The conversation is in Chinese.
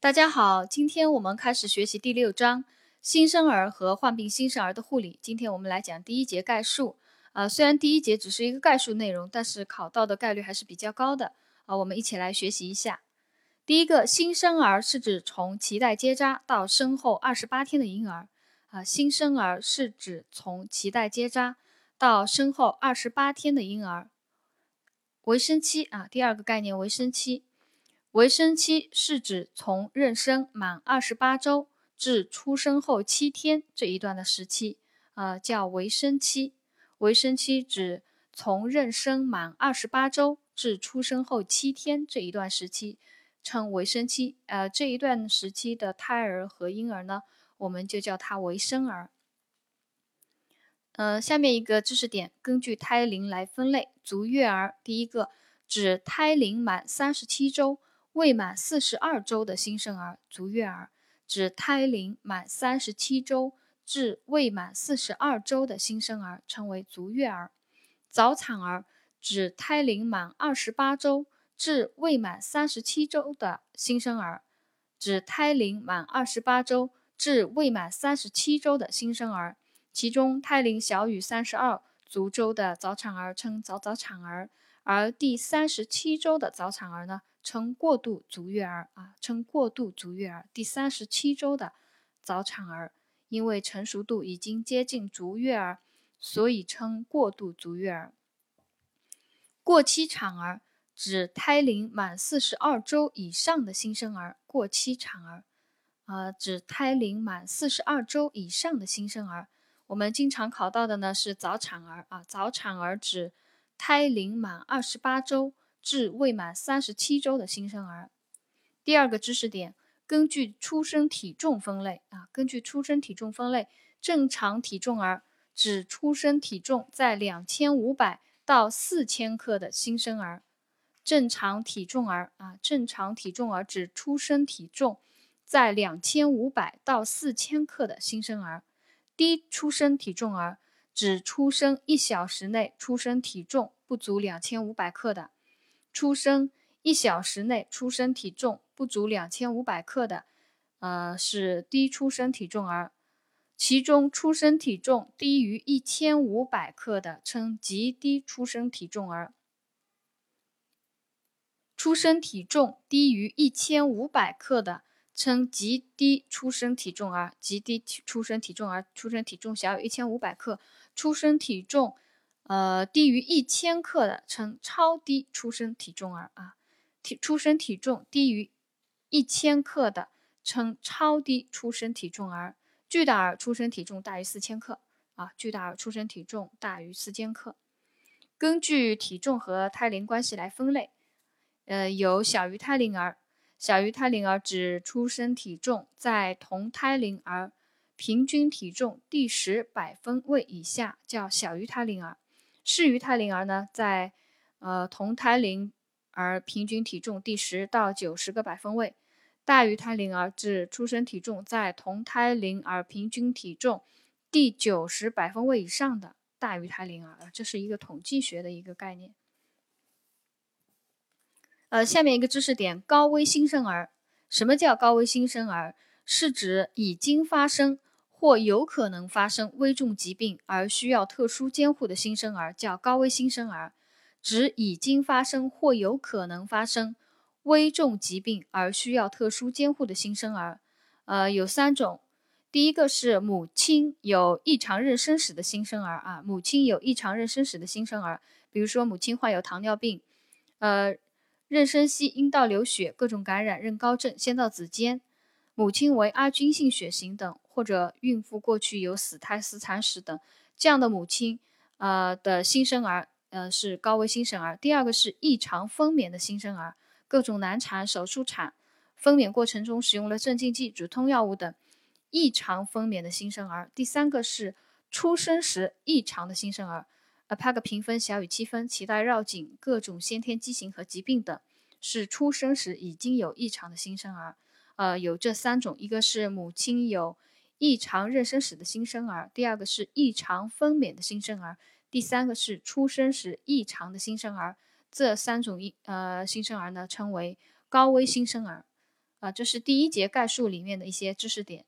大家好，今天我们开始学习第六章新生儿和患病新生儿的护理。今天我们来讲第一节概述。呃，虽然第一节只是一个概述内容，但是考到的概率还是比较高的。啊，我们一起来学习一下。第一个，新生儿是指从脐带结扎到生后二十八天的婴儿。啊，新生儿是指从脐带结扎到生后二十八天的婴儿。维生期啊，第二个概念，维生期。维生期是指从妊娠满二十八周至出生后七天这一段的时期，呃，叫维生期。维生期指从妊娠满二十八周至出生后七天这一段时期，称维生期。呃，这一段时期的胎儿和婴儿呢，我们就叫它为生儿。呃，下面一个知识点，根据胎龄来分类，足月儿，第一个指胎龄满三十七周。未满四十二周的新生儿，足月儿，指胎龄满三十七周至未满四十二周的新生儿，称为足月儿。早产儿，指胎龄满二十八周至未满三十七周的新生儿，指胎龄满二十八周至未满三十七周的新生儿。其中，胎龄小于三十二足周的早产儿称早早产儿，而第三十七周的早产儿呢？称过渡足月儿啊，称过渡足月儿。第三十七周的早产儿，因为成熟度已经接近足月儿，所以称过渡足月儿。过期产儿指胎龄满四十二周以上的新生儿。过期产儿啊，指胎龄满四十二周以上的新生儿。我们经常考到的呢是早产儿啊，早产儿指胎龄满二十八周。至未满三十七周的新生儿。第二个知识点，根据出生体重分类啊，根据出生体重分类，正常体重儿指出生体重在两千五百到四千克的新生儿。正常体重儿啊，正常体重儿指出生体重在两千五百到四千克的新生儿。低出生体重儿指出生一小时内出生体重不足两千五百克的。出生一小时内出生体重不足两千五百克的，呃，是低出生体重儿。其中出生体重低于一千五百克的称极低出生体重儿。出生体重低于一千五百克的称极低出生体重儿。极低出生体重儿，出生体重小于一千五百克，出生体重。呃，低于一千克的称超低出生体重儿啊，体出生体重低于一千克的称超低出生体重儿。巨大儿出生体重大于四千克啊，巨大儿出生体重大于四千克。根据体重和胎龄关系来分类，呃，有小于胎龄儿，小于胎龄儿指出生体重在同胎龄儿平均体重第十百分位以下，叫小于胎龄儿。适于胎龄儿呢，在呃同胎龄儿平均体重第十到九十个百分位；大于胎龄儿指出生体重在同胎龄儿平均体重第九十百分位以上的大于胎龄儿，这是一个统计学的一个概念。呃，下面一个知识点：高危新生儿。什么叫高危新生儿？是指已经发生。或有可能发生危重疾病而需要特殊监护的新生儿叫高危新生儿，指已经发生或有可能发生危重疾病而需要特殊监护的新生儿。呃，有三种，第一个是母亲有异常妊娠史的新生儿啊，母亲有异常妊娠史的新生儿，比如说母亲患有糖尿病，呃，妊娠期阴道流血、各种感染、妊高症、先到子笺。母亲为阿菌性血型等，或者孕妇过去有死胎、死产史等，这样的母亲，呃的新生儿，呃是高危新生儿。第二个是异常分娩的新生儿，各种难产、手术产，分娩过程中使用了镇静剂、止痛药物等，异常分娩的新生儿。第三个是出生时异常的新生儿，呃帕克评分小于七分，脐带绕颈，各种先天畸形和疾病等，是出生时已经有异常的新生儿。呃，有这三种，一个是母亲有异常妊娠史的新生儿，第二个是异常分娩的新生儿，第三个是出生时异常的新生儿。这三种一呃新生儿呢，称为高危新生儿。啊，这是第一节概述里面的一些知识点。